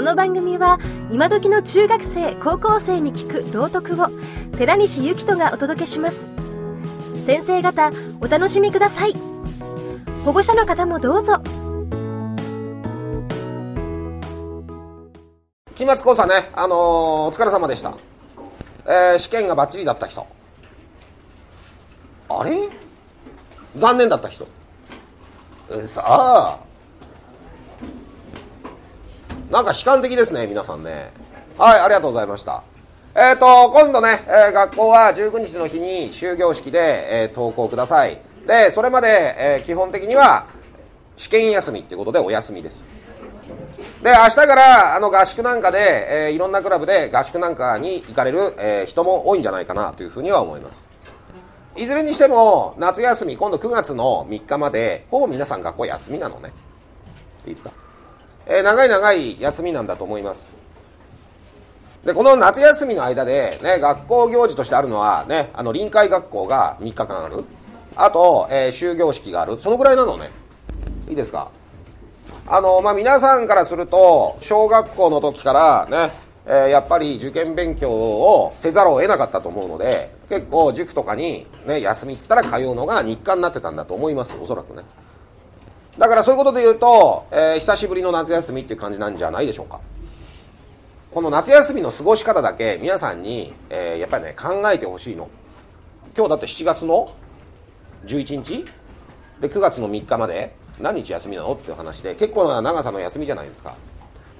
この番組は今時の中学生高校生に聞く道徳を寺西幸人がお届けします先生方お楽しみください保護者の方もどうぞ期末考査ね、あのーお疲れ様でした。えー試験がバッチリだった人。あれ？残念だった人。えさあ。なんか悲観的ですね、皆さんね。はい、ありがとうございました。えっ、と、今度ね、えー学校は19日の日に終業式で、えー登校ください。で、それまで、え基本的には試験休みってことでお休みです。で、明日からあの合宿なんかで、えいろんなクラブで合宿なんかに行かれる、え人も多いんじゃないかなというふうには思います。いずれにしても、夏休み、今度9月の3日まで、ほぼ皆さん学校休みなのね。いいですか？え長い長い休みなんだと思います。で、この夏休みの間で、ね、学校行事としてあるのは、ね、あの、臨海学校が3日間ある。あと、えー終業式がある。そのぐらいなのね。いいですか？あの、まあ、皆さんからすると、小学校の時からね、えーやっぱり受験勉強をせざるを得なかったと思うので、結構塾とかにね、休みっつったら通うのが日課になってたんだと思います、おそらくね。だからそういうことで言うと、えー久しぶりの夏休みっていう感じなんじゃないでしょうか。この夏休みの過ごし方だけ皆さんに、えーやっぱりね、考えてほしいの。今日だって7月の11日？で9月の3日まで？何日休みなのっていう話で結構な長さの休みじゃないですか。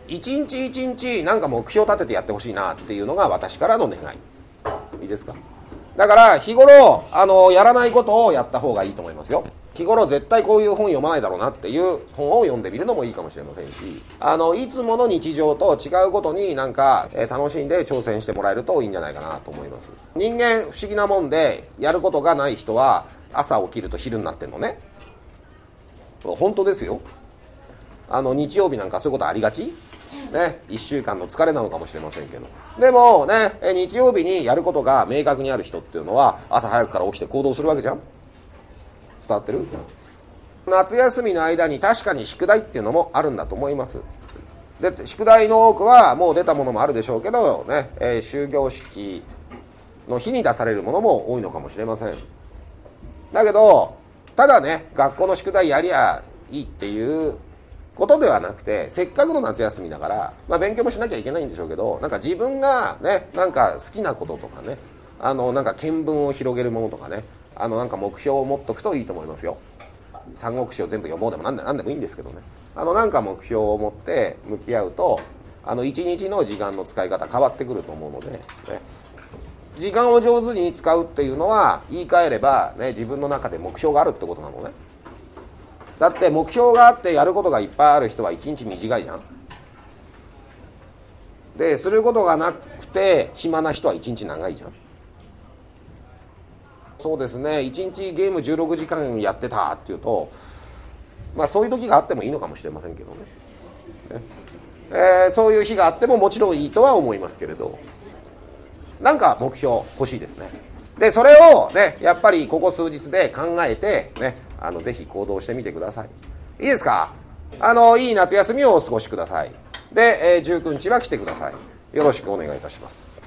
一日一日なんか目標立ててやってほしいなっていうのが私からの願い。いいですか？だから日頃あのやらないことをやった方がいいと思いますよ。日頃絶対こういう本読まないだろうなっていう本を読んでみるのもいいかもしれませんしあのいつもの日常と違うことになんか、えー楽しんで挑戦してもらえるといいんじゃないかなと思います。人間不思議なもんでやることがない人は朝起きると昼になってんのね。本当ですよ。あの日曜日なんかそういうことありがち？ね、1週間の疲れなのかもしれませんけど。でもね日曜日にやることが明確にある人っていうのは朝早くから起きて行動するわけじゃん。伝わってる？夏休みの間に確かに宿題っていうのもあるんだと思います。で宿題の多くはもう出たものもあるでしょうけどね、えー終業式の日に出されるものも多いのかもしれません。だけどただね学校の宿題やりゃいいっていうことではなくてせっかくの夏休みだから、まあ、勉強もしなきゃいけないんでしょうけどなんか自分がねなんか好きなこととかねあのなんか見聞を広げるものとかねあのなんか目標を持っとくといいと思いますよ。三国志を全部読もうでもなんでなんでもいいんですけどね。あのなんか目標を持って向き合うとあの一日の時間の使い方変わってくると思うので、ね、時間を上手に使うっていうのは言い換えれば、ね、自分の中で目標があるってことなのね。だって目標があってやることがいっぱいある人は一日短いじゃん。ですることがなくて暇な人は一日長いじゃん。そうですね。一日ゲーム16時間やってたっていうとまあそういう時があってもいいのかもしれませんけどね。ねえーそういう日があってももちろんいいとは思いますけれど。なんか目標欲しいですね。でそれをねやっぱりここ数日で考えてねあのぜひ行動してみてください。いいですか？あのいい夏休みをお過ごしください。で、えー19日は来てください。よろしくお願いいたします。